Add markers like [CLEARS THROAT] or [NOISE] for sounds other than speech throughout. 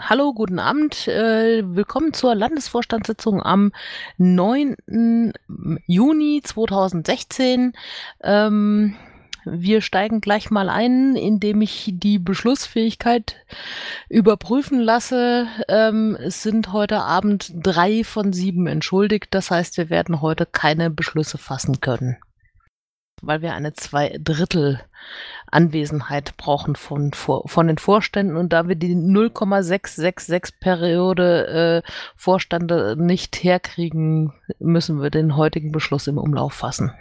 Hallo, guten Abend. Äh, willkommen zur Landesvorstandssitzung am 9. Juni 2016. Ähm, wir steigen gleich mal ein, indem ich die Beschlussfähigkeit überprüfen lasse. Ähm, es sind heute Abend drei von sieben entschuldigt. Das heißt, wir werden heute keine Beschlüsse fassen können weil wir eine Zweidrittel Anwesenheit brauchen von, von den Vorständen und da wir die 0,666 Periode äh, Vorstände nicht herkriegen, müssen wir den heutigen Beschluss im Umlauf fassen.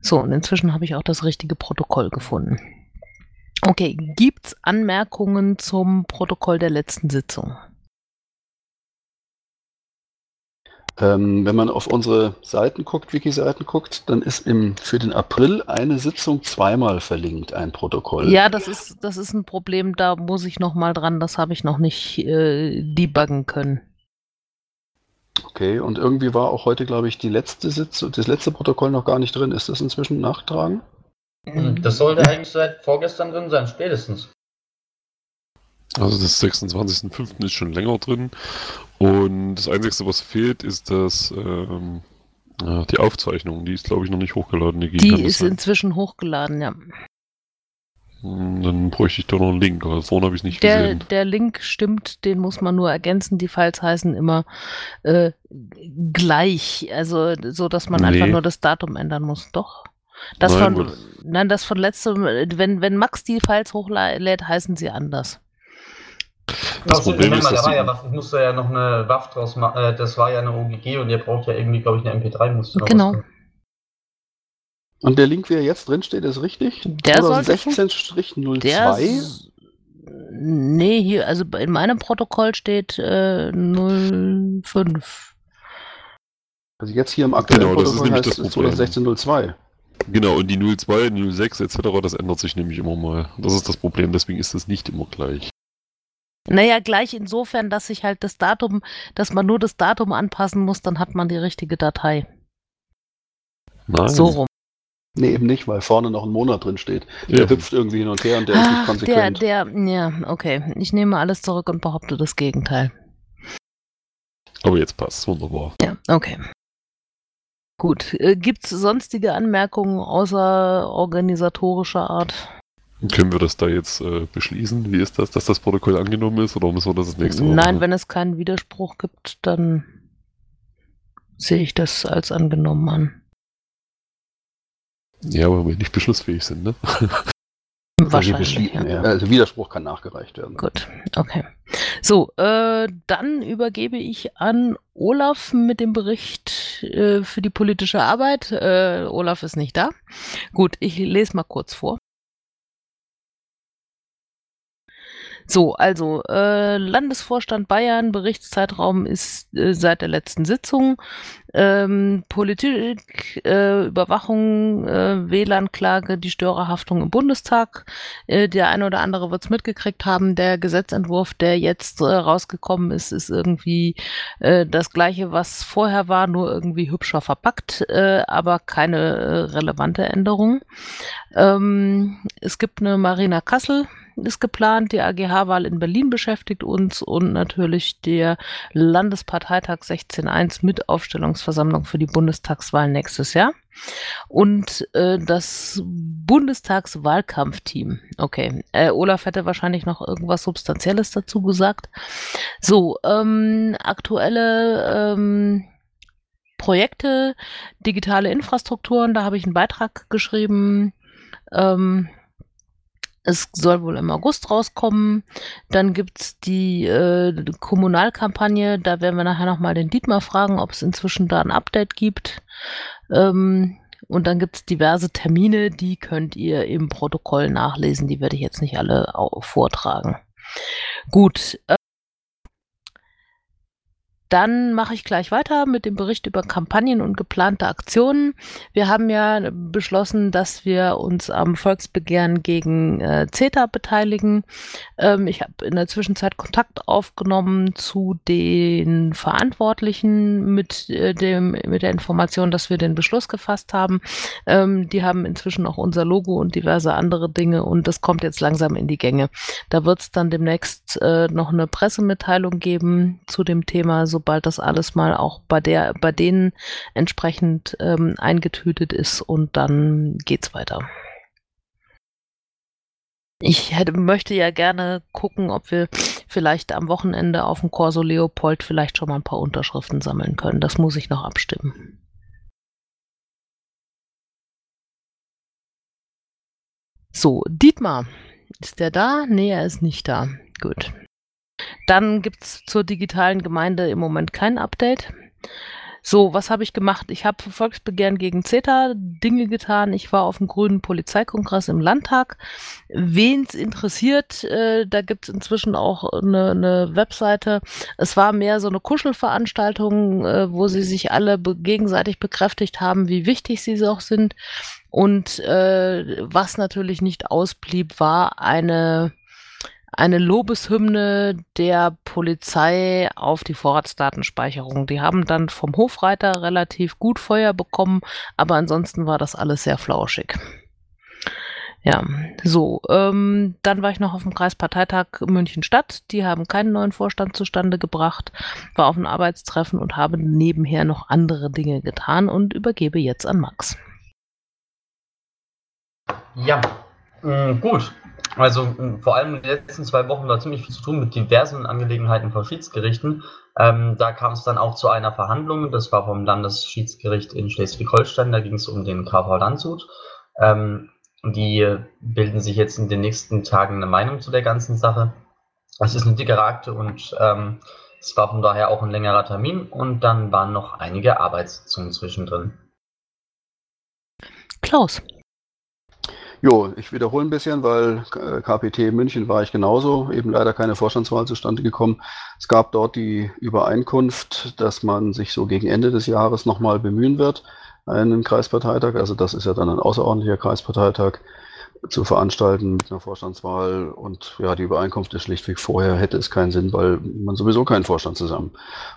So, und inzwischen habe ich auch das richtige Protokoll gefunden. Okay, gibt's Anmerkungen zum Protokoll der letzten Sitzung? Ähm, wenn man auf unsere Seiten guckt, Wiki-Seiten guckt, dann ist im, für den April eine Sitzung zweimal verlinkt, ein Protokoll. Ja, das ist, das ist ein Problem, da muss ich noch mal dran, das habe ich noch nicht äh, debuggen können. Okay, und irgendwie war auch heute, glaube ich, die letzte Sitzung, das letzte Protokoll noch gar nicht drin. Ist das inzwischen nachgetragen? Mhm. Das sollte eigentlich seit vorgestern drin sein, spätestens. Also das 26.05. ist schon länger drin. Und das Einzige, was fehlt, ist das ähm, die Aufzeichnung. Die ist, glaube ich, noch nicht hochgeladen. Die, die ist inzwischen hochgeladen, ja. Hm, dann bräuchte ich doch noch einen Link, aber vorne habe ich es nicht der, gesehen. Der Link stimmt, den muss man nur ergänzen. Die Files heißen immer äh, gleich, also so, dass man nee. einfach nur das Datum ändern muss. Doch. Das nein, von, nein, das von letztem, wenn, wenn Max die Files hochlädt, heißen sie anders. Das Problem ist, dass ja was, ich musste ja noch eine WAF draus machen, äh, das war ja eine OGG und ihr braucht ja irgendwie, glaube ich, eine MP3 Genau. Und der Link, wie er jetzt drin steht, ist richtig? Der 2016-02? Nee, hier, also in meinem Protokoll steht äh, 05. Also jetzt hier im aktuellen genau, Protokoll heißt es 2016-02. Genau, und die 02, 06 etc., das ändert sich nämlich immer mal. Das ist das Problem, deswegen ist das nicht immer gleich. Naja, gleich insofern, dass sich halt das Datum, dass man nur das Datum anpassen muss, dann hat man die richtige Datei. Nein. So rum. Nee, eben nicht, weil vorne noch ein Monat drin steht. Der ja. hüpft irgendwie hin und her und der Ach, ist nicht konsequent. Der, der, ja, okay. Ich nehme alles zurück und behaupte das Gegenteil. Aber jetzt passt wunderbar. Ja, okay. Gut. Äh, Gibt es sonstige Anmerkungen außer organisatorischer Art? Können wir das da jetzt äh, beschließen? Wie ist das, dass das Protokoll angenommen ist oder müssen wir das, das nächste Mal Nein, machen? wenn es keinen Widerspruch gibt, dann sehe ich das als angenommen an. Ja, aber wir nicht beschlussfähig sind, ne? [LAUGHS] Wahrscheinlich. Ja. Ja. Also Widerspruch kann nachgereicht werden. Gut, okay. So, äh, dann übergebe ich an Olaf mit dem Bericht äh, für die politische Arbeit. Äh, Olaf ist nicht da. Gut, ich lese mal kurz vor. So, also äh, Landesvorstand Bayern, Berichtszeitraum ist äh, seit der letzten Sitzung. Ähm, Politik, äh, Überwachung, äh, WLAN-Klage, die Störerhaftung im Bundestag. Äh, der eine oder andere wird es mitgekriegt haben. Der Gesetzentwurf, der jetzt äh, rausgekommen ist, ist irgendwie äh, das gleiche, was vorher war, nur irgendwie hübscher verpackt, äh, aber keine äh, relevante Änderung. Ähm, es gibt eine Marina Kassel, ist geplant. Die AGH-Wahl in Berlin beschäftigt uns und natürlich der Landesparteitag 16.1 mit Aufstellungsversammlung für die Bundestagswahl nächstes Jahr. Und äh, das Bundestagswahlkampfteam. Okay, äh, Olaf hätte wahrscheinlich noch irgendwas Substanzielles dazu gesagt. So, ähm, aktuelle ähm, Projekte, digitale Infrastrukturen, da habe ich einen Beitrag geschrieben. Ähm, es soll wohl im August rauskommen. Dann gibt es die äh, Kommunalkampagne. Da werden wir nachher nochmal den Dietmar fragen, ob es inzwischen da ein Update gibt. Ähm, und dann gibt es diverse Termine, die könnt ihr im Protokoll nachlesen. Die werde ich jetzt nicht alle vortragen. Gut. Dann mache ich gleich weiter mit dem Bericht über Kampagnen und geplante Aktionen. Wir haben ja beschlossen, dass wir uns am Volksbegehren gegen äh, CETA beteiligen. Ähm, ich habe in der Zwischenzeit Kontakt aufgenommen zu den Verantwortlichen mit, äh, dem, mit der Information, dass wir den Beschluss gefasst haben. Ähm, die haben inzwischen auch unser Logo und diverse andere Dinge und das kommt jetzt langsam in die Gänge. Da wird es dann demnächst äh, noch eine Pressemitteilung geben zu dem Thema, sobald das alles mal auch bei der, bei denen entsprechend ähm, eingetütet ist und dann geht's weiter. Ich hätte, möchte ja gerne gucken, ob wir vielleicht am Wochenende auf dem Corso Leopold vielleicht schon mal ein paar Unterschriften sammeln können. Das muss ich noch abstimmen. So, Dietmar, ist der da? Nee, er ist nicht da. Gut. Dann gibt es zur digitalen Gemeinde im Moment kein Update. So, was habe ich gemacht? Ich habe Volksbegehren gegen CETA Dinge getan. Ich war auf dem grünen Polizeikongress im Landtag. Wen es interessiert, äh, da gibt es inzwischen auch eine, eine, Webseite. Es war mehr so eine Kuschelveranstaltung, äh, wo sie sich alle be gegenseitig bekräftigt haben, wie wichtig sie auch sind. Und äh, was natürlich nicht ausblieb, war eine eine Lobeshymne der Polizei auf die Vorratsdatenspeicherung. Die haben dann vom Hofreiter relativ gut Feuer bekommen, aber ansonsten war das alles sehr flauschig. Ja, so, ähm, dann war ich noch auf dem Kreisparteitag München-Stadt. Die haben keinen neuen Vorstand zustande gebracht, war auf einem Arbeitstreffen und habe nebenher noch andere Dinge getan und übergebe jetzt an Max. Ja, mm, gut. Also vor allem in den letzten zwei Wochen war ziemlich viel zu tun mit diversen Angelegenheiten von Schiedsgerichten. Ähm, da kam es dann auch zu einer Verhandlung, das war vom Landesschiedsgericht in Schleswig-Holstein, da ging es um den KV Landshut. Ähm, die bilden sich jetzt in den nächsten Tagen eine Meinung zu der ganzen Sache. Es ist eine dickere Akte und ähm, es war von daher auch ein längerer Termin und dann waren noch einige Arbeitssitzungen zwischendrin. Klaus. Jo, ich wiederhole ein bisschen, weil äh, KPT München war ich genauso, eben leider keine Vorstandswahl zustande gekommen. Es gab dort die Übereinkunft, dass man sich so gegen Ende des Jahres nochmal bemühen wird, einen Kreisparteitag, also das ist ja dann ein außerordentlicher Kreisparteitag, zu veranstalten mit einer Vorstandswahl. Und ja, die Übereinkunft ist schlichtweg vorher, hätte es keinen Sinn, weil man sowieso keinen Vorstand zusammen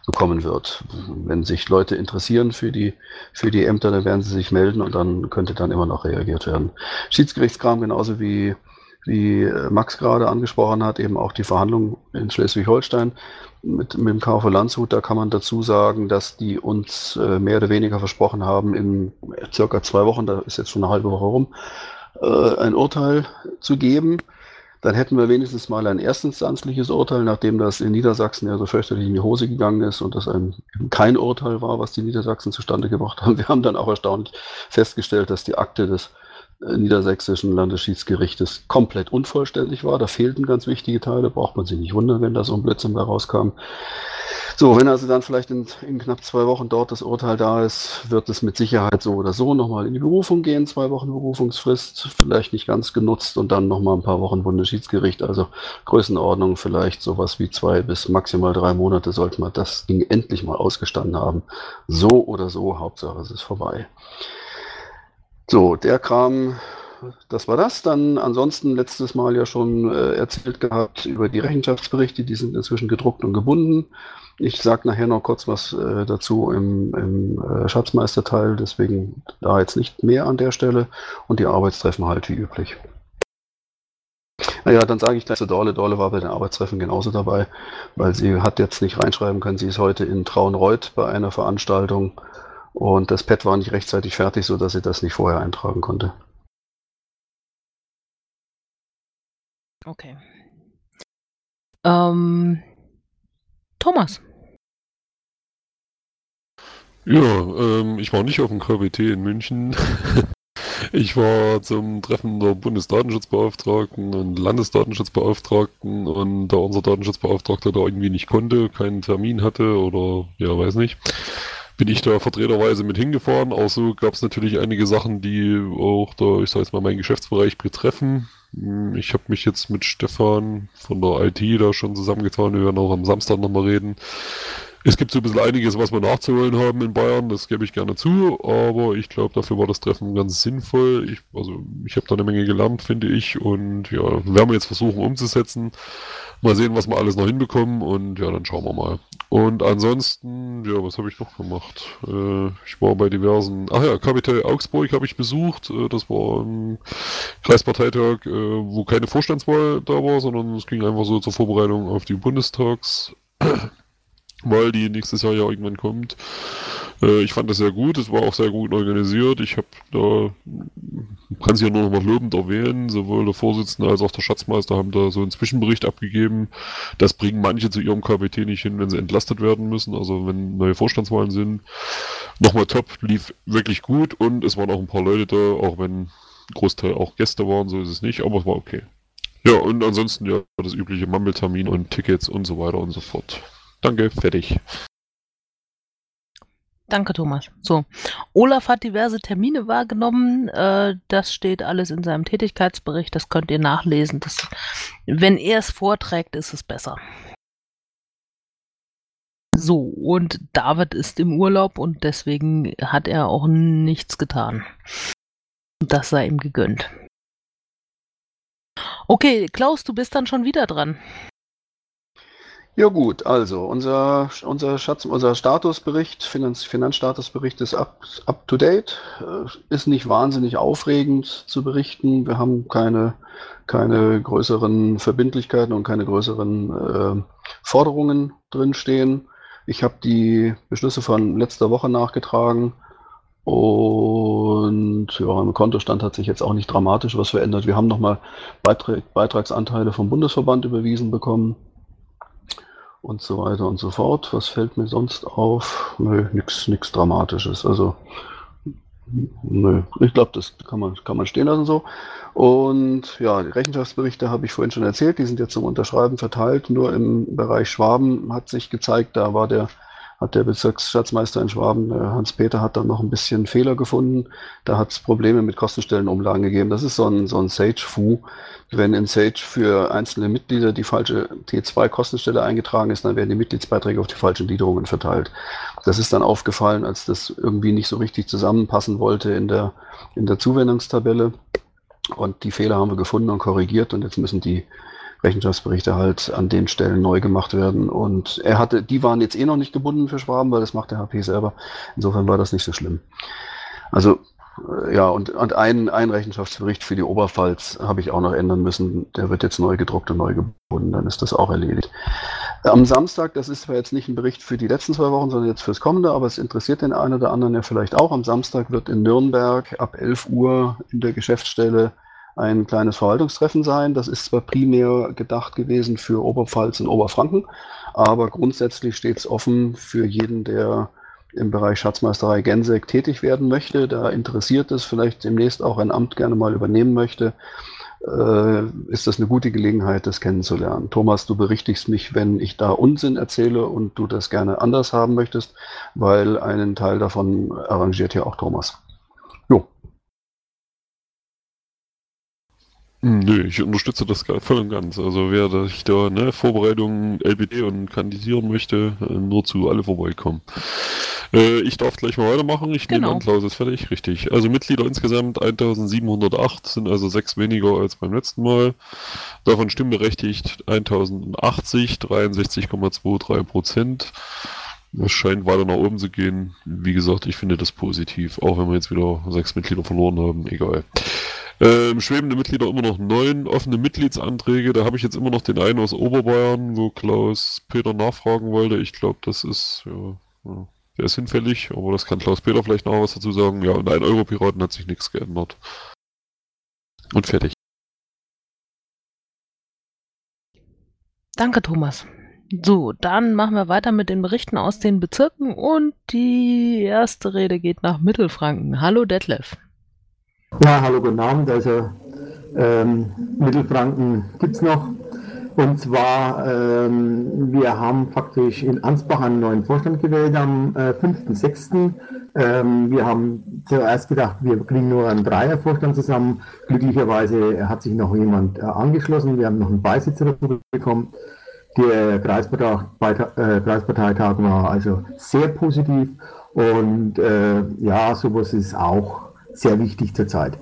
bekommen wird. Wenn sich Leute interessieren für die, für die Ämter, dann werden sie sich melden und dann könnte dann immer noch reagiert werden. Schiedsgerichtskram genauso wie wie Max gerade angesprochen hat, eben auch die Verhandlungen in Schleswig-Holstein mit, mit dem KV Landshut. Da kann man dazu sagen, dass die uns äh, mehr oder weniger versprochen haben, in circa zwei Wochen, da ist jetzt schon eine halbe Woche rum, äh, ein Urteil zu geben. Dann hätten wir wenigstens mal ein erstinstanzliches Urteil, nachdem das in Niedersachsen ja so fürchterlich in die Hose gegangen ist und das ein, kein Urteil war, was die Niedersachsen zustande gebracht haben. Wir haben dann auch erstaunlich festgestellt, dass die Akte des äh, niedersächsischen Landesschiedsgerichtes komplett unvollständig war. Da fehlten ganz wichtige Teile, braucht man sich nicht wundern, wenn da so ein Blödsinn da rauskam. So, wenn also dann vielleicht in, in, knapp zwei Wochen dort das Urteil da ist, wird es mit Sicherheit so oder so nochmal in die Berufung gehen. Zwei Wochen Berufungsfrist, vielleicht nicht ganz genutzt und dann nochmal ein paar Wochen Bundesschiedsgericht. Also Größenordnung vielleicht sowas wie zwei bis maximal drei Monate sollte man das Ding endlich mal ausgestanden haben. So oder so, Hauptsache es ist vorbei. So, der Kram das war das. Dann ansonsten letztes Mal ja schon äh, erzählt gehabt über die Rechenschaftsberichte, die sind inzwischen gedruckt und gebunden. Ich sage nachher noch kurz was äh, dazu im, im äh, Schatzmeisterteil, deswegen da jetzt nicht mehr an der Stelle und die Arbeitstreffen halt wie üblich. Naja, dann sage ich gleich zu Dorle. Dorle war bei den Arbeitstreffen genauso dabei, weil sie hat jetzt nicht reinschreiben können. Sie ist heute in Traunreuth bei einer Veranstaltung und das Pad war nicht rechtzeitig fertig, sodass sie das nicht vorher eintragen konnte. Okay. Ähm, Thomas. Ja, ähm, ich war nicht auf dem KWT in München. [LAUGHS] ich war zum Treffen der Bundesdatenschutzbeauftragten und Landesdatenschutzbeauftragten und da unser Datenschutzbeauftragter da irgendwie nicht konnte, keinen Termin hatte oder ja, weiß nicht, bin ich da vertreterweise mit hingefahren. Auch so gab es natürlich einige Sachen, die auch da, ich sag jetzt mal, meinen Geschäftsbereich betreffen. Hm, ich habe mich jetzt mit Stefan von der IT da schon zusammengetan. Wir werden auch am Samstag nochmal reden. Es gibt so ein bisschen einiges, was wir nachzuholen haben in Bayern, das gebe ich gerne zu, aber ich glaube, dafür war das Treffen ganz sinnvoll. Ich, also, ich habe da eine Menge gelernt, finde ich, und ja, werden wir jetzt versuchen umzusetzen. Mal sehen, was wir alles noch hinbekommen und ja, dann schauen wir mal. Und ansonsten, ja, was habe ich noch gemacht? Äh, ich war bei diversen, ach ja, Kapital Augsburg habe ich besucht. Äh, das war ein Kreisparteitag, äh, wo keine Vorstandswahl da war, sondern es ging einfach so zur Vorbereitung auf die Bundestags. Weil die nächstes Jahr ja irgendwann kommt. Äh, ich fand das sehr gut, es war auch sehr gut organisiert. Ich habe da, kann sie ja nur noch mal lobend erwähnen, sowohl der Vorsitzende als auch der Schatzmeister haben da so einen Zwischenbericht abgegeben. Das bringen manche zu ihrem KPT nicht hin, wenn sie entlastet werden müssen, also wenn neue Vorstandswahlen sind. Nochmal top, lief wirklich gut und es waren auch ein paar Leute da, auch wenn Großteil auch Gäste waren, so ist es nicht, aber es war okay. Ja, und ansonsten ja das übliche Mammeltermin und Tickets und so weiter und so fort. Danke, fertig. Danke, Thomas. So, Olaf hat diverse Termine wahrgenommen. Äh, das steht alles in seinem Tätigkeitsbericht. Das könnt ihr nachlesen. Das, wenn er es vorträgt, ist es besser. So, und David ist im Urlaub und deswegen hat er auch nichts getan. Das sei ihm gegönnt. Okay, Klaus, du bist dann schon wieder dran. Ja gut, also unser, unser, Schatz, unser Statusbericht, Finanz, Finanzstatusbericht ist up, up to date, äh, ist nicht wahnsinnig aufregend zu berichten. Wir haben keine, keine größeren Verbindlichkeiten und keine größeren äh, Forderungen drinstehen. Ich habe die Beschlüsse von letzter Woche nachgetragen und ja, im Kontostand hat sich jetzt auch nicht dramatisch was verändert. Wir haben nochmal Beitrag, Beitragsanteile vom Bundesverband überwiesen bekommen und so weiter und so fort. Was fällt mir sonst auf? Nö, nichts Dramatisches. Also, nö, ich glaube, das kann man, kann man stehen lassen so. Und ja, die Rechenschaftsberichte habe ich vorhin schon erzählt, die sind jetzt zum Unterschreiben verteilt. Nur im Bereich Schwaben hat sich gezeigt, da war der hat der Bezirksschatzmeister in Schwaben, Hans-Peter, hat dann noch ein bisschen Fehler gefunden. Da hat es Probleme mit Kostenstellenumlagen gegeben. Das ist so ein, so ein Sage-Fu. Wenn in Sage für einzelne Mitglieder die falsche T2-Kostenstelle eingetragen ist, dann werden die Mitgliedsbeiträge auf die falschen Gliederungen verteilt. Das ist dann aufgefallen, als das irgendwie nicht so richtig zusammenpassen wollte in der, in der Zuwendungstabelle. Und die Fehler haben wir gefunden und korrigiert und jetzt müssen die Rechenschaftsberichte halt an den Stellen neu gemacht werden. Und er hatte, die waren jetzt eh noch nicht gebunden für Schwaben, weil das macht der HP selber. Insofern war das nicht so schlimm. Also äh, ja, und, und ein, ein Rechenschaftsbericht für die Oberpfalz habe ich auch noch ändern müssen. Der wird jetzt neu gedruckt und neu gebunden, dann ist das auch erledigt. Am Samstag, das ist zwar jetzt nicht ein Bericht für die letzten zwei Wochen, sondern jetzt fürs kommende, aber es interessiert den einen oder anderen ja vielleicht auch. Am Samstag wird in Nürnberg ab 11 Uhr in der Geschäftsstelle ein kleines Verwaltungstreffen sein. Das ist zwar primär gedacht gewesen für Oberpfalz und Oberfranken, aber grundsätzlich steht es offen für jeden, der im Bereich Schatzmeisterei Gänseck tätig werden möchte, da interessiert ist, vielleicht demnächst auch ein Amt gerne mal übernehmen möchte, äh, ist das eine gute Gelegenheit, das kennenzulernen. Thomas, du berichtigst mich, wenn ich da Unsinn erzähle und du das gerne anders haben möchtest, weil einen Teil davon arrangiert ja auch Thomas. Hm, nö, ich unterstütze das voll und ganz. Also wer sich da ne, Vorbereitungen LBD und kandidieren möchte, äh, nur zu alle vorbeikommen. Äh, ich darf gleich mal weitermachen. Ich genau. nehme an, Klaus ist fertig. Richtig. Also Mitglieder insgesamt 1708, sind also sechs weniger als beim letzten Mal. Davon stimmberechtigt 1080, 63,23 Prozent. Es scheint weiter nach oben zu gehen. Wie gesagt, ich finde das positiv, auch wenn wir jetzt wieder sechs Mitglieder verloren haben, egal. Ähm, schwebende Mitglieder immer noch neun offene Mitgliedsanträge. Da habe ich jetzt immer noch den einen aus Oberbayern, wo Klaus Peter nachfragen wollte. Ich glaube, das ist, ja, ja, der ist hinfällig, aber das kann Klaus Peter vielleicht noch was dazu sagen. Ja, und ein Europiraten hat sich nichts geändert. Und fertig. Danke, Thomas. So, dann machen wir weiter mit den Berichten aus den Bezirken und die erste Rede geht nach Mittelfranken. Hallo Detlef. Ja, hallo, guten Abend. Also ähm, Mittelfranken gibt es noch. Und zwar, ähm, wir haben faktisch in Ansbach einen neuen Vorstand gewählt am äh, 5.6. Ähm, wir haben zuerst gedacht, wir kriegen nur einen Dreiervorstand zusammen. Glücklicherweise hat sich noch jemand äh, angeschlossen. Wir haben noch einen Beisitzer dazu bekommen. Der Kreisparteitag, äh, Kreisparteitag war also sehr positiv und äh, ja, sowas ist auch sehr wichtig zurzeit.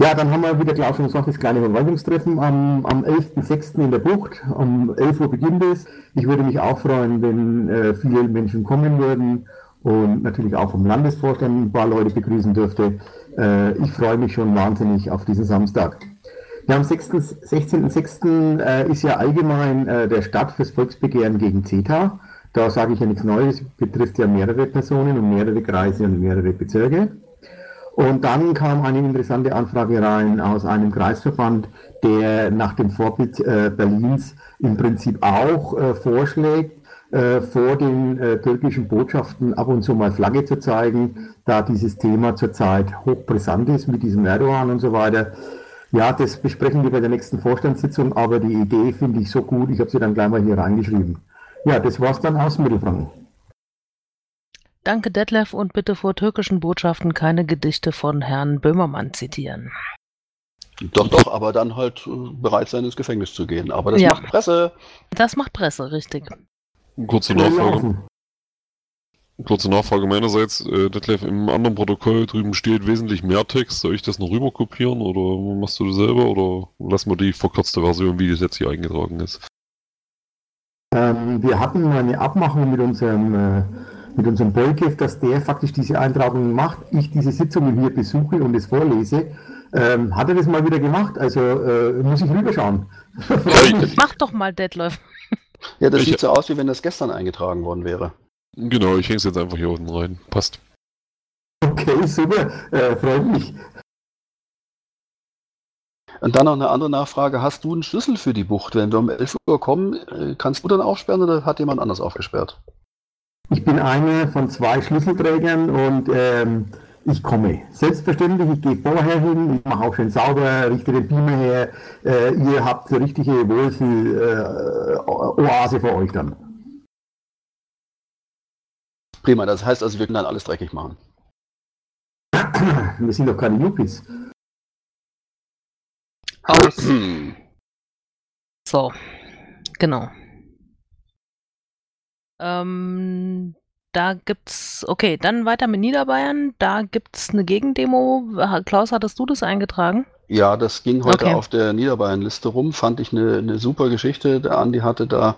Ja, dann haben wir wieder, glaube ich, gesagt, das kleine Verwaltungstreffen am, am 11.06. in der Bucht. Um 11 Uhr beginnt es. Ich würde mich auch freuen, wenn äh, viele Menschen kommen würden und natürlich auch vom Landesvorstand ein paar Leute begrüßen dürfte. Äh, ich freue mich schon wahnsinnig auf diesen Samstag. Ja, am 16.06. Äh, ist ja allgemein äh, der Start fürs Volksbegehren gegen CETA. Da sage ich ja nichts Neues, betrifft ja mehrere Personen und mehrere Kreise und mehrere Bezirke. Und dann kam eine interessante Anfrage rein aus einem Kreisverband, der nach dem Vorbild äh, Berlins im Prinzip auch äh, vorschlägt, äh, vor den äh, türkischen Botschaften ab und zu mal Flagge zu zeigen, da dieses Thema zurzeit hochbrisant ist mit diesem Erdogan und so weiter. Ja, das besprechen wir bei der nächsten Vorstandssitzung, aber die Idee finde ich so gut, ich habe sie dann gleich mal hier reingeschrieben. Ja, das war's dann aus Mittelfranken. Danke, Detlef, und bitte vor türkischen Botschaften keine Gedichte von Herrn Böhmermann zitieren. Doch, doch, aber dann halt äh, bereit sein, ins Gefängnis zu gehen. Aber das Ja. macht Presse. Das macht Presse, richtig. Kurze Nachfrage. Kurze Nachfrage meinerseits. Äh, Detlef, im anderen Protokoll drüben steht wesentlich mehr Text. Soll ich das noch rüber kopieren oder machst du das selber oder lassen wir die verkürzte Version, wie das jetzt hier eingetragen ist? Ähm, wir hatten mal eine Abmachung mit unserem, äh, mit unserem Bolkev, dass der faktisch diese Eintragungen macht, ich diese Sitzungen hier besuche und es vorlese. Ähm, hat er das mal wieder gemacht? Also äh, muss ich rüberschauen. Mach doch mal, Detlef. Ja, das Ich- sieht so aus, wie wenn das gestern eingetragen worden wäre. Genau, ich häng's jetzt einfach hier unten rein. Passt. Okay, super. Äh, freut mich. Und dann noch eine andere Nachfrage. Hast du einen Schlüssel für die Bucht? Wenn wir um 11 Uhr kommen, äh, kannst du dann aufsperren oder hat jemand anders aufgesperrt? Ich bin einer von zwei Schlüsselträgern und ähm, ich komme. Selbstverständlich, ich gehe vorher hin, ich mache auch schön sauber, richte den Beamer her. Äh, ihr habt eine richtige Wohlfühl-Oase für euch dann. Prima, das heißt also, wir können dann alles dreckig machen. Wir sind doch keine Yuppies. Aus. Hm. So, genau. Ähm, da gibt's, okay, dann weiter mit Niederbayern. Da gibt's eine Gegendemo. Klaus, hattest du das eingetragen? Ja, das ging heute Okay. auf der Niederbayern-Liste rum. Fand ich eine, eine super Geschichte. Der Andi hatte da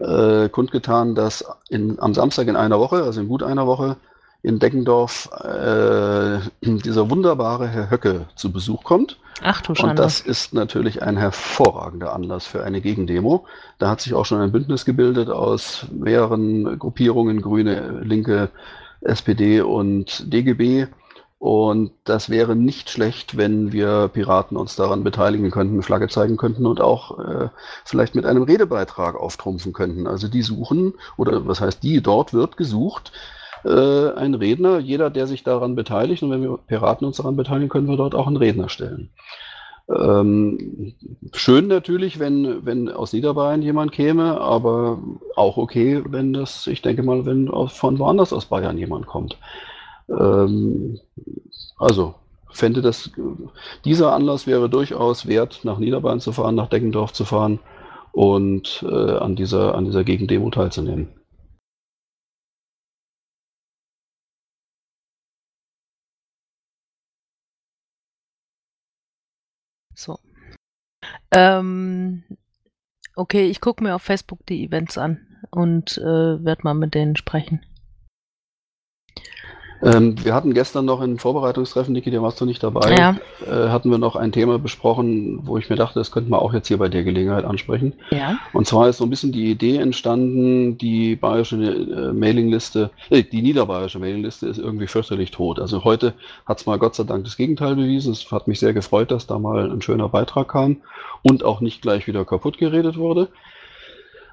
äh, kundgetan, dass in, am Samstag in einer Woche, also in gut einer Woche, in Deckendorf äh, [CLEARS THROAT] dieser wunderbare Herr Höcke zu Besuch kommt. Ach du Und Schande. das ist natürlich ein hervorragender Anlass für eine Gegendemo. Da hat sich auch schon ein Bündnis gebildet aus mehreren Gruppierungen, Grüne, Linke, SPD und DGB. Und das wäre nicht schlecht, wenn wir Piraten uns daran beteiligen könnten, Flagge zeigen könnten und auch äh, vielleicht mit einem Redebeitrag auftrumpfen könnten. Also die suchen, oder was heißt die, dort wird gesucht, äh, ein Redner, jeder, der sich daran beteiligt. Und wenn wir Piraten uns daran beteiligen, können wir dort auch einen Redner stellen. Ähm, schön natürlich, wenn, wenn aus Niederbayern jemand käme, aber auch okay, wenn das, ich denke mal, wenn von woanders aus Bayern jemand kommt. Ähm, also, fände das, dieser Anlass wäre durchaus wert, nach Niederbayern zu fahren, nach Deckendorf zu fahren und äh, an dieser, an dieser Gegendemo teilzunehmen. So. Ähm, okay, ich gucke mir auf Facebook die Events an und äh, werde mal mit denen sprechen. Ähm, wir hatten gestern noch ein Vorbereitungstreffen, Niki, da warst du nicht dabei. Ja, Äh, hatten wir noch ein Thema besprochen, wo ich mir dachte, das könnten wir auch jetzt hier bei der Gelegenheit ansprechen. ja. Und zwar ist so ein bisschen die Idee entstanden, die bayerische äh, Mailingliste, äh, die niederbayerische Mailingliste ist irgendwie fürchterlich tot. Also heute hat es mal Gott sei Dank das Gegenteil bewiesen. Es hat mich sehr gefreut, dass da mal ein schöner Beitrag kam und auch nicht gleich wieder kaputt geredet wurde.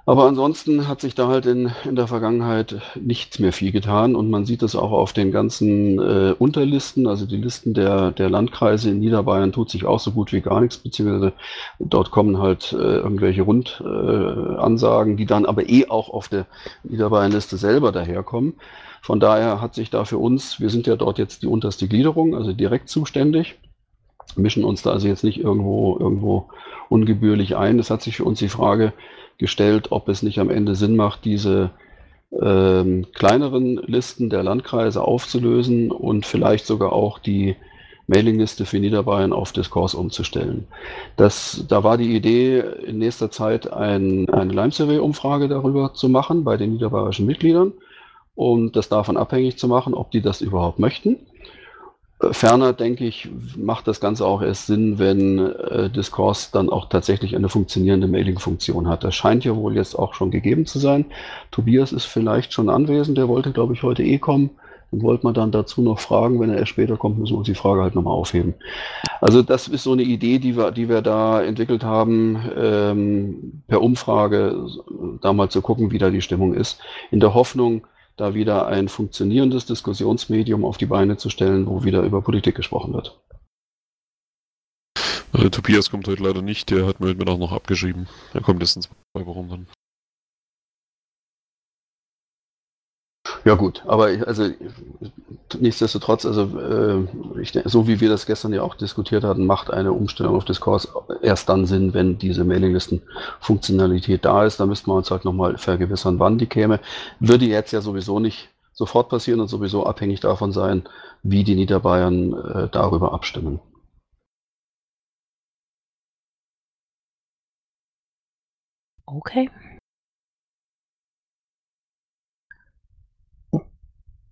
Aber ansonsten hat sich da halt in, in der Vergangenheit nichts mehr viel getan und man sieht es auch auf den ganzen äh, Unterlisten, also die Listen der, der Landkreise in Niederbayern tut sich auch so gut wie gar nichts, beziehungsweise dort kommen halt äh, irgendwelche Rundansagen, äh, die dann aber eh auch auf der Niederbayernliste selber daherkommen. Von daher hat sich da für uns, wir sind ja dort jetzt die unterste Gliederung, also direkt zuständig. Mischen uns da also jetzt nicht irgendwo, irgendwo ungebührlich ein. Es hat sich für uns die Frage gestellt, ob es nicht am Ende Sinn macht, diese ähm, kleineren Listen der Landkreise aufzulösen und vielleicht sogar auch die Mailingliste für Niederbayern auf Diskurs umzustellen. Das, da war die Idee, in nächster Zeit ein, eine Lime-Survey-Umfrage darüber zu machen bei den niederbayerischen Mitgliedern, um das davon abhängig zu machen, ob die das überhaupt möchten. Ferner, denke ich, macht das Ganze auch erst Sinn, wenn äh, Discourse dann auch tatsächlich eine funktionierende Mailing-Funktion hat. Das scheint ja wohl jetzt auch schon gegeben zu sein. Tobias ist vielleicht schon anwesend, der wollte, glaube ich, heute eh kommen. Dann wollte man dann dazu noch fragen, wenn er erst später kommt, müssen wir uns die Frage halt nochmal aufheben. Also das ist so eine Idee, die wir, die wir da entwickelt haben, ähm, per Umfrage da mal zu gucken, wie da die Stimmung ist. In der Hoffnung, da wieder ein funktionierendes Diskussionsmedium auf die Beine zu stellen, wo wieder über Politik gesprochen wird. Äh, Tobias kommt heute leider nicht, der hat mir heute noch abgeschrieben. Er kommt erst in zwei Wochen dann. Ja gut, aber also nichtsdestotrotz, also äh, ich, so wie wir das gestern ja auch diskutiert hatten, macht eine Umstellung auf Discourse erst dann Sinn, wenn diese Mailinglisten-Funktionalität da ist. Da müssten wir uns halt nochmal vergewissern, wann die käme. Würde jetzt ja sowieso nicht sofort passieren und sowieso abhängig davon sein, wie die Niederbayern äh, darüber abstimmen. Okay.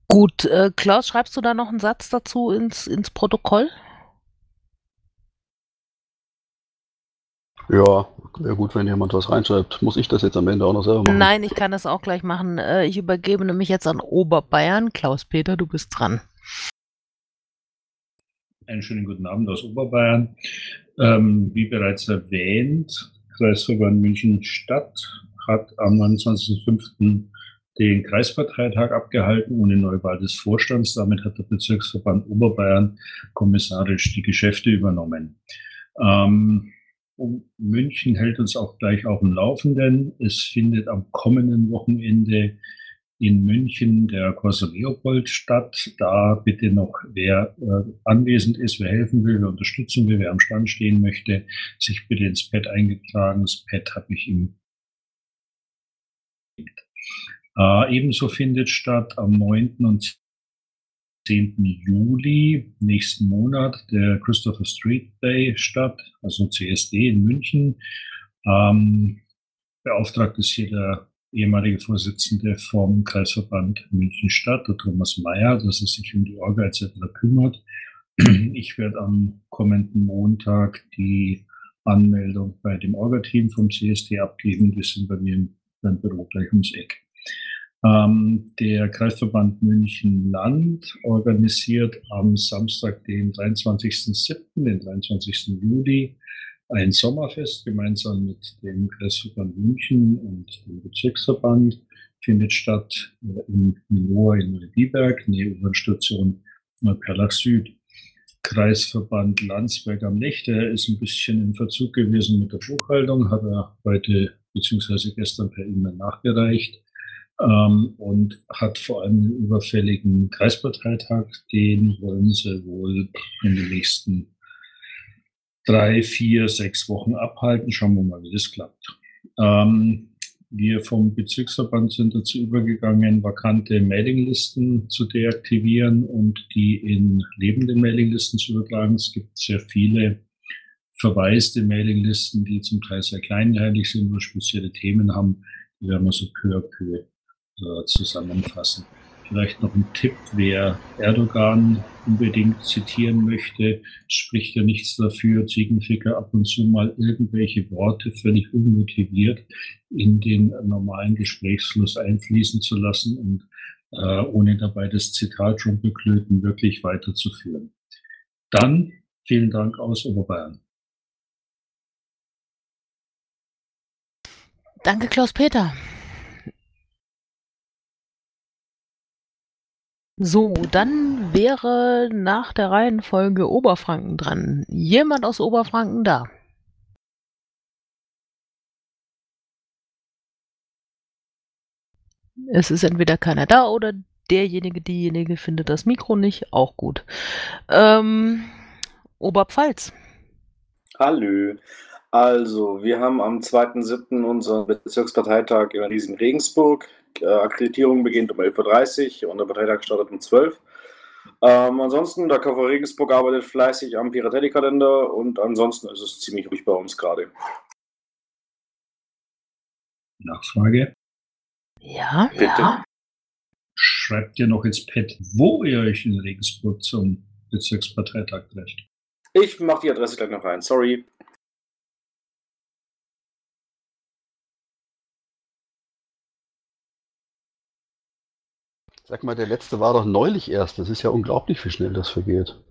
Gut, äh, Klaus, schreibst du da noch einen Satz dazu ins, ins Protokoll? Ja, wäre gut, wenn jemand was reinschreibt. Muss ich das jetzt am Ende auch noch selber machen? Nein, ich kann das auch gleich machen. Äh, ich übergebe nämlich jetzt an Oberbayern. Klaus-Peter, du bist dran. Einen schönen guten Abend aus Oberbayern. Ähm, wie bereits erwähnt, Kreisverband München Stadt hat am 29.05 den Kreisparteitag abgehalten ohne Neuwahl des Vorstands. Damit hat der Bezirksverband Oberbayern kommissarisch die Geschäfte übernommen. Ähm, München hält uns auch gleich auf dem Laufenden. Es findet am kommenden Wochenende in München der Corso Leopold statt. Da bitte noch, wer äh, anwesend ist, wer helfen will, wer unterstützen will, wer am Stand stehen möchte, sich bitte ins Pad eingetragen. Das Pad habe ich im äh, ebenso findet statt am 9. und 10. Juli nächsten Monat der Christopher Street Day statt, also CSD in München. Ähm, beauftragt ist hier der ehemalige Vorsitzende vom Kreisverband München Stadt, der Thomas Mayer, dass er sich um die Orga etc. kümmert. Ich werde am kommenden Montag die Anmeldung bei dem Orga-Team vom CSD abgeben. Die sind bei mir im Büro gleich ums Eck. Ähm, der Kreisverband München Land organisiert am Samstag, den 23.07., den 23. Juli, ein Sommerfest gemeinsam mit dem Kreisverband München und dem Bezirksverband. Findet statt äh, in Minor in Neubiberg, nähe U-Bahn-Station Perlach Süd. Kreisverband Landsberg am Lech, der ist ein bisschen in Verzug gewesen mit der Buchhaltung, hat er heute bzw. gestern per E-Mail nachgereicht ähm, und hat vor allem einen überfälligen Kreisparteitag. Den wollen sie wohl in den nächsten drei, vier, sechs Wochen abhalten. Schauen wir mal, wie das klappt. Ähm, wir vom Bezirksverband sind dazu übergegangen, vakante Mailinglisten zu deaktivieren und die in lebende Mailinglisten zu übertragen. Es gibt sehr viele verwaiste Mailinglisten, die zum Teil sehr kleinteilig sind, nur spezielle Themen haben. Die werden wir so peu à peu äh, zusammenfassen. Vielleicht noch ein Tipp, wer Erdogan unbedingt zitieren möchte, spricht ja nichts dafür, Ziegenficker ab und zu mal irgendwelche Worte völlig unmotiviert in den normalen Gesprächsfluss einfließen zu lassen und äh, ohne dabei das Zitat schon beklöten wirklich weiterzuführen. Dann vielen Dank aus Oberbayern. Danke, Klaus-Peter. So, dann wäre nach der Reihenfolge Oberfranken dran. Jemand aus Oberfranken da? Es ist entweder keiner da oder derjenige, diejenige findet das Mikro nicht. Auch gut. Ähm, Oberpfalz. Hallo. Also, wir haben am 2.7. unseren Bezirksparteitag in Riesing Regensburg. Äh, Akkreditierung beginnt um 11.30 Uhr und der Parteitag startet um 12 Uhr. Ähm, ansonsten, der KV Regensburg arbeitet fleißig am Piratelli-Kalender und ansonsten ist es ziemlich ruhig bei uns gerade. Nachfrage. Ja. Bitte. Ja. Schreibt ihr noch ins Pad, wo ihr euch in Regensburg zum Bezirksparteitag trefft? Ich mache die Adresse gleich noch rein. Sorry. Sag mal, der letzte war doch neulich erst. Das ist ja unglaublich, wie schnell das vergeht.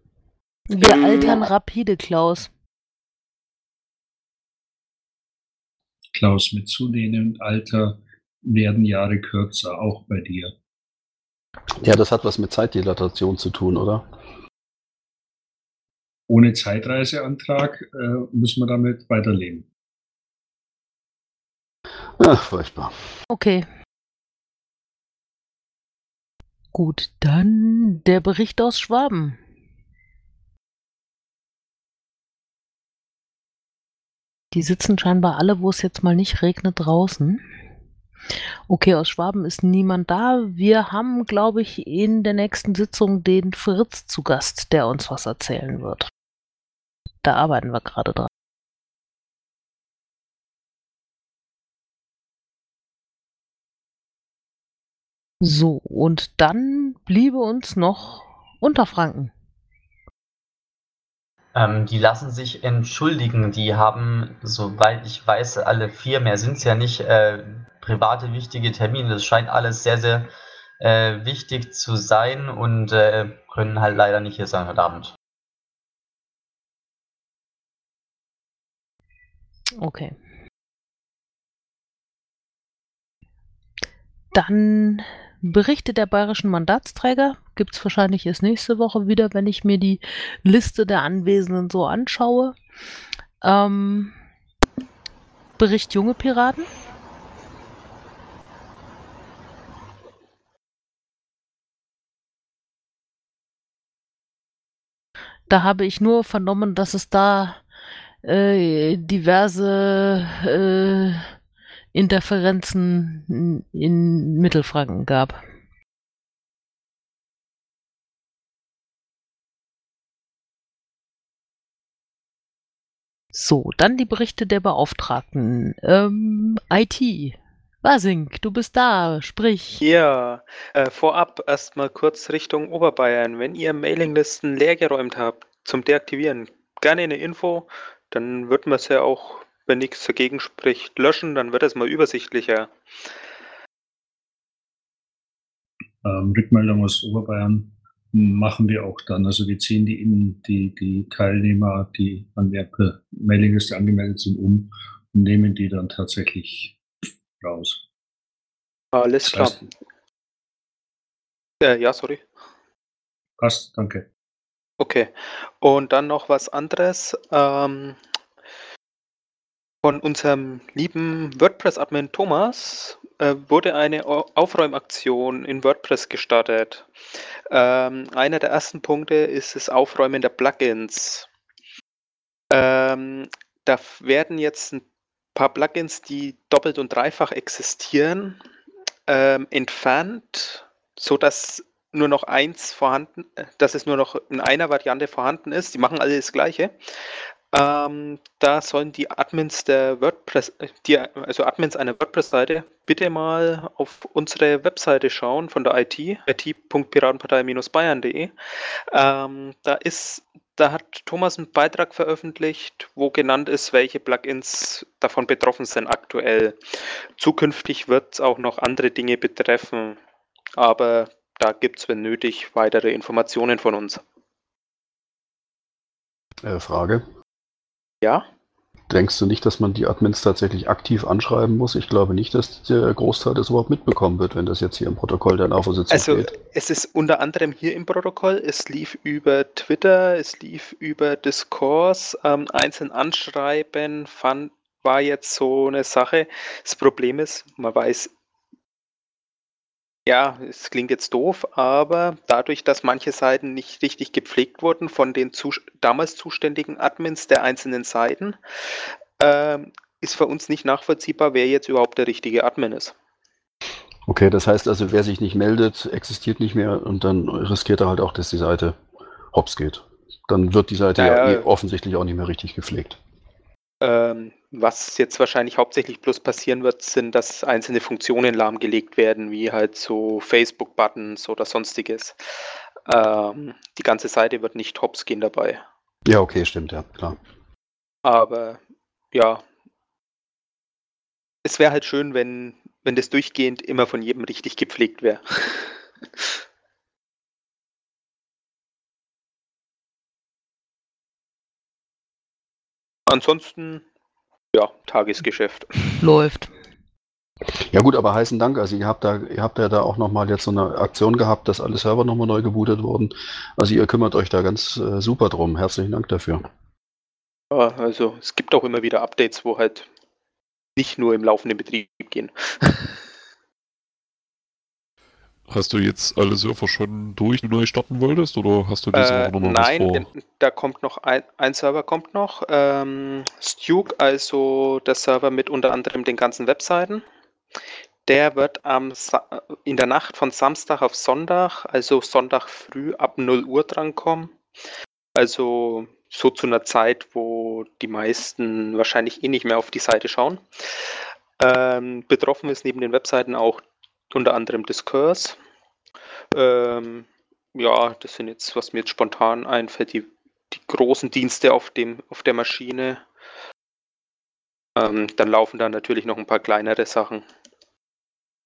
Wir Ähm, altern rapide, Klaus. Klaus, mit zunehmendem Alter werden Jahre kürzer, auch bei dir. Ja, das hat was mit Zeitdilatation zu tun, oder? Ohne Zeitreiseantrag äh, müssen wir damit weiterleben. Ach, furchtbar. Okay. Gut, dann der Bericht aus Schwaben. Die sitzen scheinbar alle, wo es jetzt mal nicht regnet, draußen. Okay, aus Schwaben ist niemand da. Wir haben, glaube ich, in der nächsten Sitzung den Fritz zu Gast, der uns was erzählen wird. Da arbeiten wir gerade dran. So, und dann bliebe uns noch Unterfranken. Ähm, die lassen sich entschuldigen. Die haben, soweit ich weiß, alle vier, mehr sind es ja nicht, äh, private wichtige Termine. Das scheint alles sehr, sehr äh, wichtig zu sein und äh, können halt leider nicht hier sein heute Abend. Okay. Dann Berichte der bayerischen Mandatsträger gibt es wahrscheinlich erst nächste Woche wieder, wenn ich mir die Liste der Anwesenden so anschaue. Ähm, Bericht junge Piraten. Da habe ich nur vernommen, dass es da äh, diverse äh, Interferenzen in Mittelfranken gab. So, dann die Berichte der Beauftragten. Ähm, IT. Basink, du bist da, sprich. Ja, äh, vorab erstmal kurz Richtung Oberbayern. Wenn ihr Mailinglisten leergeräumt habt zum Deaktivieren, gerne eine Info, dann wird man es ja auch, wenn nichts dagegen spricht, löschen, dann wird es mal übersichtlicher. Ähm, Rückmeldung aus Oberbayern machen wir auch dann. Also wir ziehen die, in, die, die Teilnehmer, die an der Mailingliste angemeldet sind, um und nehmen die dann tatsächlich raus. Alles Das klar. heißt, Äh, ja, sorry. passt, danke. Okay. Und dann noch was anderes. Ähm, von unserem lieben WordPress-Admin Thomas äh, wurde eine Au- Aufräumaktion in WordPress gestartet. Ähm, einer der ersten Punkte ist das Aufräumen der Plugins. Ähm, da werden jetzt ein paar Plugins, die doppelt und dreifach existieren, ähm, entfernt, sodass nur noch eins vorhanden, äh, dass es nur noch in einer Variante vorhanden ist. Die machen alle das Gleiche. Ähm, da sollen die Admins der WordPress, äh, die, also Admins einer WordPress-Seite, bitte mal auf unsere Webseite schauen von der IT, it.piratenpartei-bayern.de. Ähm, da ist, da hat Thomas einen Beitrag veröffentlicht, wo genannt ist, welche Plugins davon betroffen sind aktuell. Zukünftig wird es auch noch andere Dinge betreffen, aber da gibt es, wenn nötig, weitere Informationen von uns. Äh, Frage. Ja? Denkst du nicht, dass man die Admins tatsächlich aktiv anschreiben muss? Ich glaube nicht, dass der Großteil das überhaupt mitbekommen wird, wenn das jetzt hier im Protokoll der NAVO-Sitzung Also steht. es ist unter anderem hier im Protokoll, es lief über Twitter, es lief über Discourse, ähm, einzeln anschreiben, fand, war jetzt so eine Sache. Das Problem ist, man weiß Ja, es klingt jetzt doof, aber dadurch, dass manche Seiten nicht richtig gepflegt wurden von den zu, damals zuständigen Admins der einzelnen Seiten, ähm, ist für uns nicht nachvollziehbar, wer jetzt überhaupt der richtige Admin ist. Okay, das heißt also, wer sich nicht meldet, existiert nicht mehr und dann riskiert er halt auch, dass die Seite hops geht. Dann wird die Seite ja, ja eh offensichtlich auch nicht mehr richtig gepflegt. Ähm, was jetzt wahrscheinlich hauptsächlich bloß passieren wird, sind, dass einzelne Funktionen lahmgelegt werden, wie halt so Facebook-Buttons oder sonstiges. Ähm, die ganze Seite wird nicht hops gehen dabei. Ja, okay, stimmt, ja, klar. Aber ja, es wäre halt schön, wenn, wenn das durchgehend immer von jedem richtig gepflegt wäre. [LAUGHS] Ansonsten, ja, Tagesgeschäft. Läuft. Ja gut, aber heißen Dank. Also ihr habt da, ihr habt ja da auch nochmal jetzt so eine Aktion gehabt, dass alle Server nochmal neu gebootet wurden. Also ihr kümmert euch da ganz äh, super drum. Herzlichen Dank dafür. Ja, also es gibt auch immer wieder Updates, wo halt nicht nur im laufenden Betrieb gehen. [LAUGHS] Hast du jetzt alle Server schon durch, die du neu starten wolltest, oder hast du diese äh, noch Nein, was vor? da kommt noch ein, ein Server kommt noch. Ähm, Stuke, also der Server mit unter anderem den ganzen Webseiten. Der wird am Sa in der Nacht von Samstag auf Sonntag, also Sonntag früh ab 0 Uhr drankommen. Also so zu einer Zeit, wo die meisten wahrscheinlich eh nicht mehr auf die Seite schauen. Ähm, betroffen ist neben den Webseiten auch unter anderem Discourse. Ähm, ja, das sind jetzt, was mir jetzt spontan einfällt, die, die großen Dienste auf, dem, auf der Maschine. Ähm, dann laufen da natürlich noch ein paar kleinere Sachen.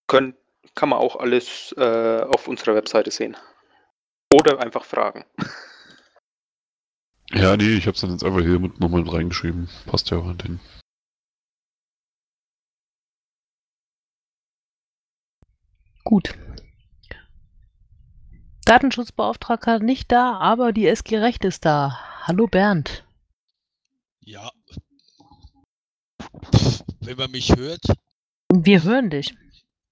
Können, kann man auch alles äh, auf unserer Webseite sehen. Oder einfach fragen. Ja, nee, ich hab's dann jetzt einfach hier mit, nochmal reingeschrieben. Passt ja auch an Gut. Datenschutzbeauftragter nicht da, aber die SG Recht ist da. Hallo Bernd. Ja. Wenn man mich hört. Wir hören dich.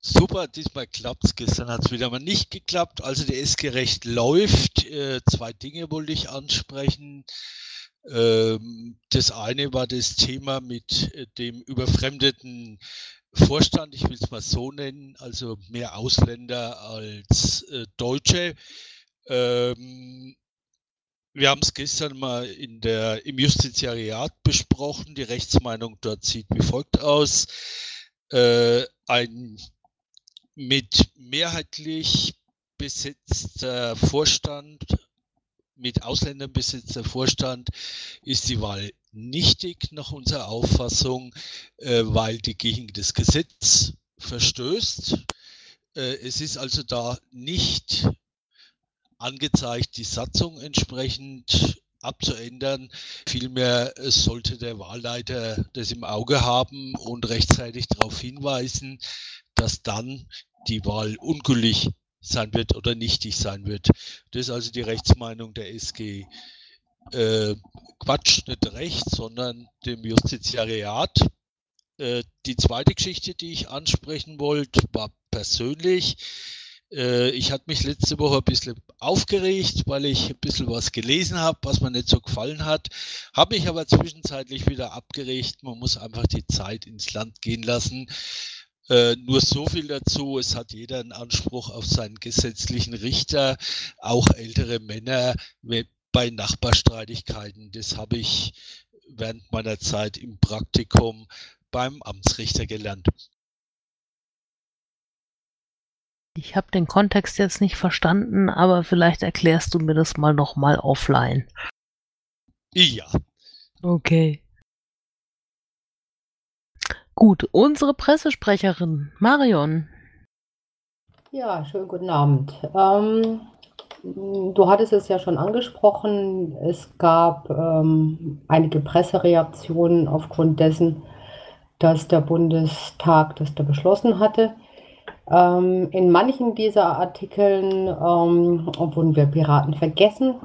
Super, diesmal klappt es. Gestern hat es wieder mal nicht geklappt. Also der SG Recht läuft. Äh, zwei Dinge wollte ich ansprechen. Ähm, das eine war das Thema mit äh, dem überfremdeten Vorstand, ich will es mal so nennen, also mehr Ausländer als äh, Deutsche. Ähm, wir haben es gestern mal in der, im Justiziariat besprochen. Die Rechtsmeinung dort sieht wie folgt aus. Äh, ein mit mehrheitlich besetzter Vorstand, mit Ausländern besetzter Vorstand ist die Wahl nichtig nach unserer Auffassung, äh, weil die gegen das Gesetz verstößt. Äh, es ist also da nicht angezeigt, die Satzung entsprechend abzuändern. Vielmehr sollte der Wahlleiter das im Auge haben und rechtzeitig darauf hinweisen, dass dann die Wahl ungültig sein wird oder nichtig sein wird. Das ist also die Rechtsmeinung der SG äh, Quatsch, nicht Recht, sondern dem Justiziariat. Äh, die zweite Geschichte, die ich ansprechen wollte, war persönlich. Äh, ich hatte mich letzte Woche ein bisschen aufgeregt, weil ich ein bisschen was gelesen habe, was mir nicht so gefallen hat. Habe mich aber zwischenzeitlich wieder abgeregt. Man muss einfach die Zeit ins Land gehen lassen. Äh, nur so viel dazu, es hat jeder einen Anspruch auf seinen gesetzlichen Richter, auch ältere Männer bei Nachbarstreitigkeiten. Das habe ich während meiner Zeit im Praktikum beim Amtsrichter gelernt. Ich habe den Kontext jetzt nicht verstanden, aber vielleicht erklärst du mir das mal nochmal offline. Ja. Okay. Gut, unsere Pressesprecherin Marion. Ja, schönen guten Abend. Ähm, Du hattest es ja schon angesprochen, es gab ähm, einige Pressereaktionen aufgrund dessen, dass der Bundestag das da beschlossen hatte. Ähm, in manchen dieser Artikeln ähm, wurden wir Piraten vergessen.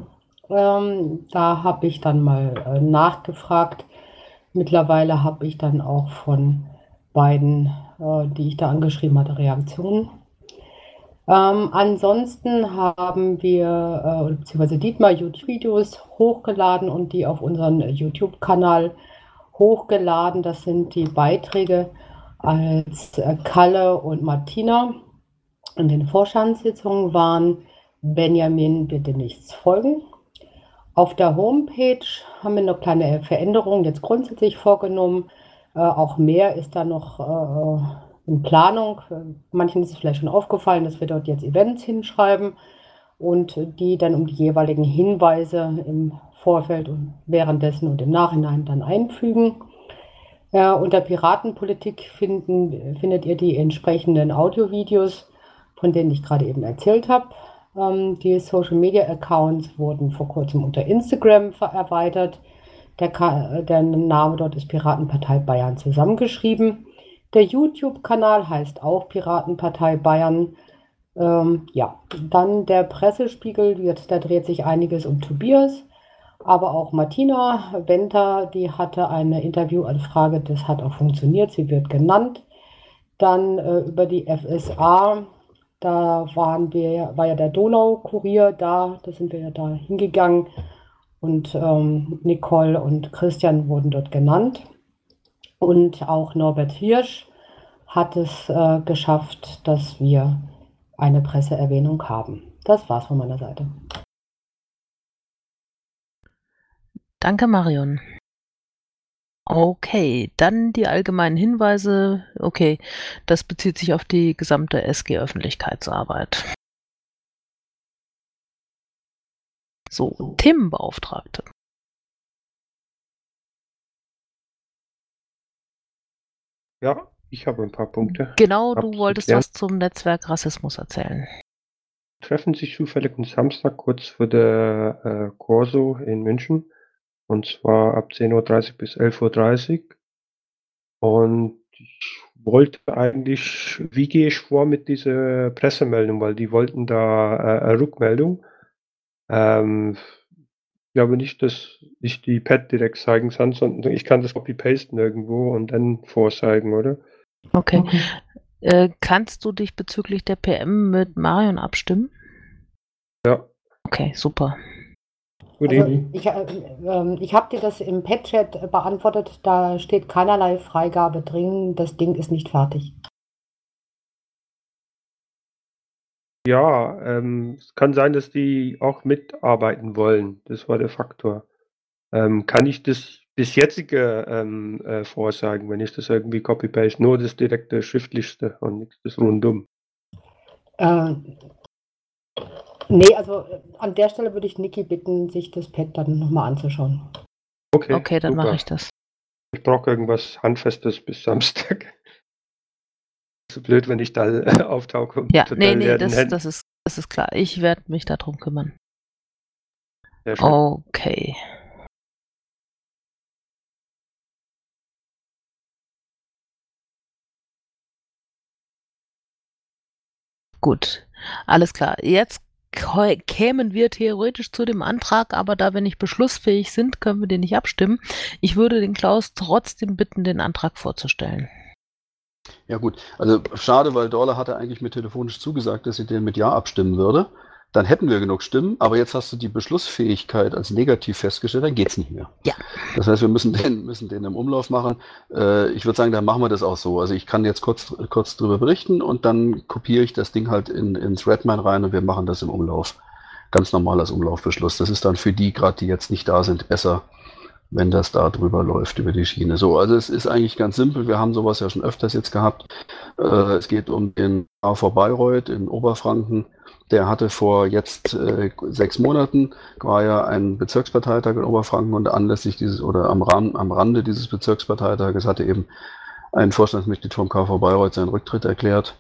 Ähm, da habe ich dann mal äh, nachgefragt. Mittlerweile habe ich dann auch von beiden, äh, die ich da angeschrieben hatte, Reaktionen Ähm, ansonsten haben wir, äh, beziehungsweise Dietmar, YouTube-Videos hochgeladen und die auf unseren YouTube-Kanal hochgeladen. Das sind die Beiträge, als äh, Kalle und Martina in den Vorstandssitzungen waren. Benjamin bitte nichts folgen. Auf der Homepage haben wir noch kleine Veränderungen jetzt grundsätzlich vorgenommen. Äh, auch mehr ist da noch äh, in Planung. Manchen ist es vielleicht schon aufgefallen, dass wir dort jetzt Events hinschreiben und die dann um die jeweiligen Hinweise im Vorfeld und währenddessen und im Nachhinein dann einfügen. Äh, unter Piratenpolitik finden, findet ihr die entsprechenden Audiovideos, von denen ich gerade eben erzählt habe. Die Social Media Accounts wurden vor kurzem unter Instagram erweitert. Der, der Name dort ist Piratenpartei Bayern zusammengeschrieben. Der YouTube-Kanal heißt auch Piratenpartei Bayern. Ähm, ja, dann der Pressespiegel, wird, da dreht sich einiges um Tobias, aber auch Martina Wenter, die hatte eine Interviewanfrage, das hat auch funktioniert, sie wird genannt. Dann äh, über die FSA, da waren wir, war ja der Donau-Kurier da, da sind wir ja da hingegangen und ähm, Nicole und Christian wurden dort genannt. Und auch Norbert Hirsch hat es äh, geschafft, dass wir eine Presseerwähnung haben. Das war's von meiner Seite. Danke, Marion. Okay, dann die allgemeinen Hinweise. Okay, das bezieht sich auf die gesamte SG-Öffentlichkeitsarbeit. So, Themenbeauftragte. Ja, ich habe ein paar Punkte. Genau, du wolltest was zum Netzwerk Rassismus erzählen. Treffen sich zufällig am Samstag kurz vor der äh, Corso in München. Und zwar ab 10.30 Uhr bis 11.30 Uhr. Und ich wollte eigentlich, wie gehe ich vor mit dieser Pressemeldung, weil die wollten da äh, eine Rückmeldung. Ähm, ich glaube nicht, dass ich die Pad direkt zeigen kann, sondern ich kann das copy-pasten irgendwo und dann vorzeigen, oder? Okay. okay. Äh, kannst du dich bezüglich der PM mit Marion abstimmen? Ja. Okay, super. Also ich, äh, äh, ich habe dir das im Pad-Chat beantwortet, da steht keinerlei Freigabe drin, das Ding ist nicht fertig. Ja, ähm, es kann sein, dass die auch mitarbeiten wollen. Das war der Faktor. Ähm, kann ich das bis jetzige ähm, äh, vorsagen, wenn ich das irgendwie copy-paste? Nur das direkte Schriftlichste und nichts das rundum. Äh, nee, also äh, an der Stelle würde ich Niki bitten, sich das Pad dann nochmal anzuschauen. Okay, okay dann mache ich das. Ich brauche irgendwas Handfestes bis Samstag [LAUGHS] so blöd, wenn ich da äh, auftauche. Und ja, nee, nee, das, das, ist, das ist klar. Ich werde mich darum kümmern. Okay. Gut, alles klar. Jetzt kämen wir theoretisch zu dem Antrag, aber da wir nicht beschlussfähig sind, können wir den nicht abstimmen. Ich würde den Klaus trotzdem bitten, den Antrag vorzustellen. Ja gut, also schade, weil Dorle hatte eigentlich mir telefonisch zugesagt, dass sie den mit Ja abstimmen würde. Dann hätten wir genug Stimmen, aber jetzt hast du die Beschlussfähigkeit als negativ festgestellt, dann geht es nicht mehr. Ja. Das heißt, wir müssen den, müssen den im Umlauf machen. Äh, ich würde sagen, dann machen wir das auch so. Also ich kann jetzt kurz, kurz drüber berichten und dann kopiere ich das Ding halt in, ins Redman rein und wir machen das im Umlauf. Ganz normal als Umlaufbeschluss. Das ist dann für die, gerade die jetzt nicht da sind, besser, wenn das da drüber läuft, über die Schiene. So, also es ist eigentlich ganz simpel. Wir haben sowas ja schon öfters jetzt gehabt. Äh, es geht um den AV Bayreuth in Oberfranken. Der hatte vor jetzt äh, sechs Monaten, war ja ein Bezirksparteitag in Oberfranken und anlässlich dieses oder am, Ran, am Rande dieses Bezirksparteitages hatte eben ein Vorstandsmitglied vom KV Bayreuth seinen Rücktritt erklärt.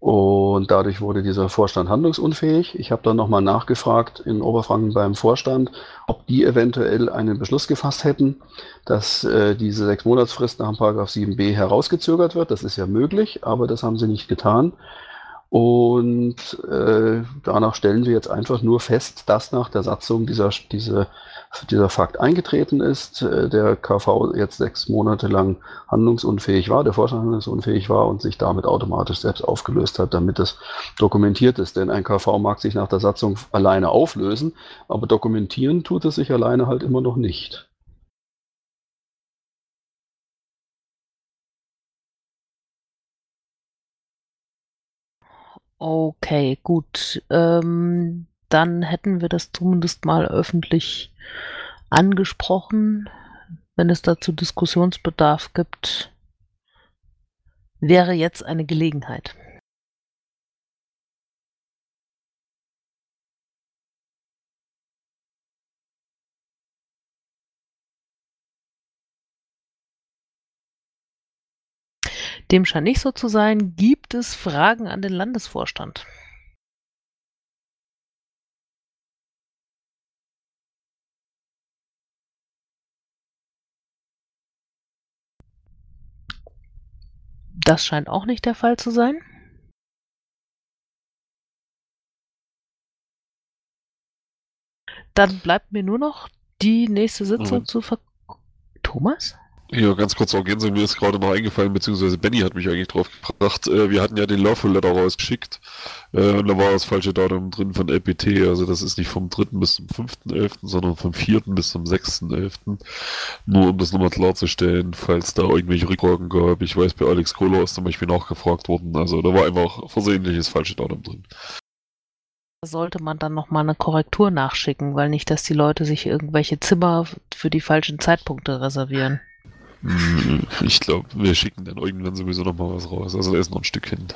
Und dadurch wurde dieser Vorstand handlungsunfähig. Ich habe dann nochmal nachgefragt in Oberfranken beim Vorstand, ob die eventuell einen Beschluss gefasst hätten, dass äh, diese sechs Monatsfrist nach dem 7b herausgezögert wird. Das ist ja möglich, aber das haben sie nicht getan. Und äh, danach stellen wir jetzt einfach nur fest, dass nach der Satzung dieser, diese, dieser Fakt eingetreten ist, äh, der KV jetzt sechs Monate lang handlungsunfähig war, der Vorstand handlungsunfähig war und sich damit automatisch selbst aufgelöst hat, damit es dokumentiert ist. Denn ein KV mag sich nach der Satzung alleine auflösen, aber dokumentieren tut es sich alleine halt immer noch nicht. Okay, gut. Ähm, dann hätten wir das zumindest mal öffentlich angesprochen. Wenn es dazu Diskussionsbedarf gibt, wäre jetzt eine Gelegenheit. Dem scheint nicht so zu sein. Gibt es Fragen an den Landesvorstand? Das scheint auch nicht der Fall zu sein. Dann bleibt mir nur noch die nächste Sitzung Mhm. zu ver... Thomas? Ja, ganz kurz Ergänzung, mir ist gerade noch eingefallen, beziehungsweise Benny hat mich eigentlich drauf gebracht. Äh, wir hatten ja den Lawful Letter rausgeschickt äh, und da war das falsche Datum drin von LPT. Also das ist nicht vom 3. bis zum 5.11., sondern vom 4. bis zum 6.11. Nur um das nochmal klarzustellen, falls da irgendwelche Rückfragen gab. Ich weiß, bei Alex Kohler ist zum Beispiel nachgefragt worden. Also da war einfach versehentliches falsche Datum drin. Sollte man dann nochmal eine Korrektur nachschicken, weil nicht, dass die Leute sich irgendwelche Zimmer für die falschen Zeitpunkte reservieren. [LAUGHS] Ich glaube, wir schicken dann irgendwann sowieso nochmal was raus. Also da ist noch ein Stück hin.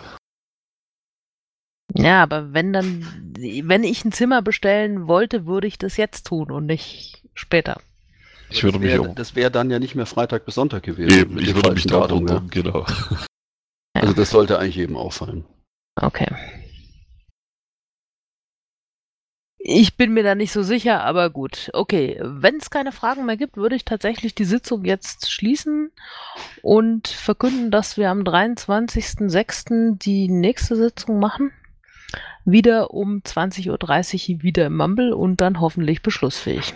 Ja, aber wenn dann, wenn ich ein Zimmer bestellen wollte, würde ich das jetzt tun und nicht später. Ich würde das mich wäre auch. das wär dann ja nicht mehr Freitag bis Sonntag gewesen. Eben, ich würde mich da Datum, ja. genau. Also das sollte eigentlich jedem auffallen. Okay. Ich bin mir da nicht so sicher, aber gut. Okay, wenn es keine Fragen mehr gibt, würde ich tatsächlich die Sitzung jetzt schließen und verkünden, dass wir am 23.06. die nächste Sitzung machen. Wieder um 20.30 Uhr wieder im Mumble und dann hoffentlich beschlussfähig.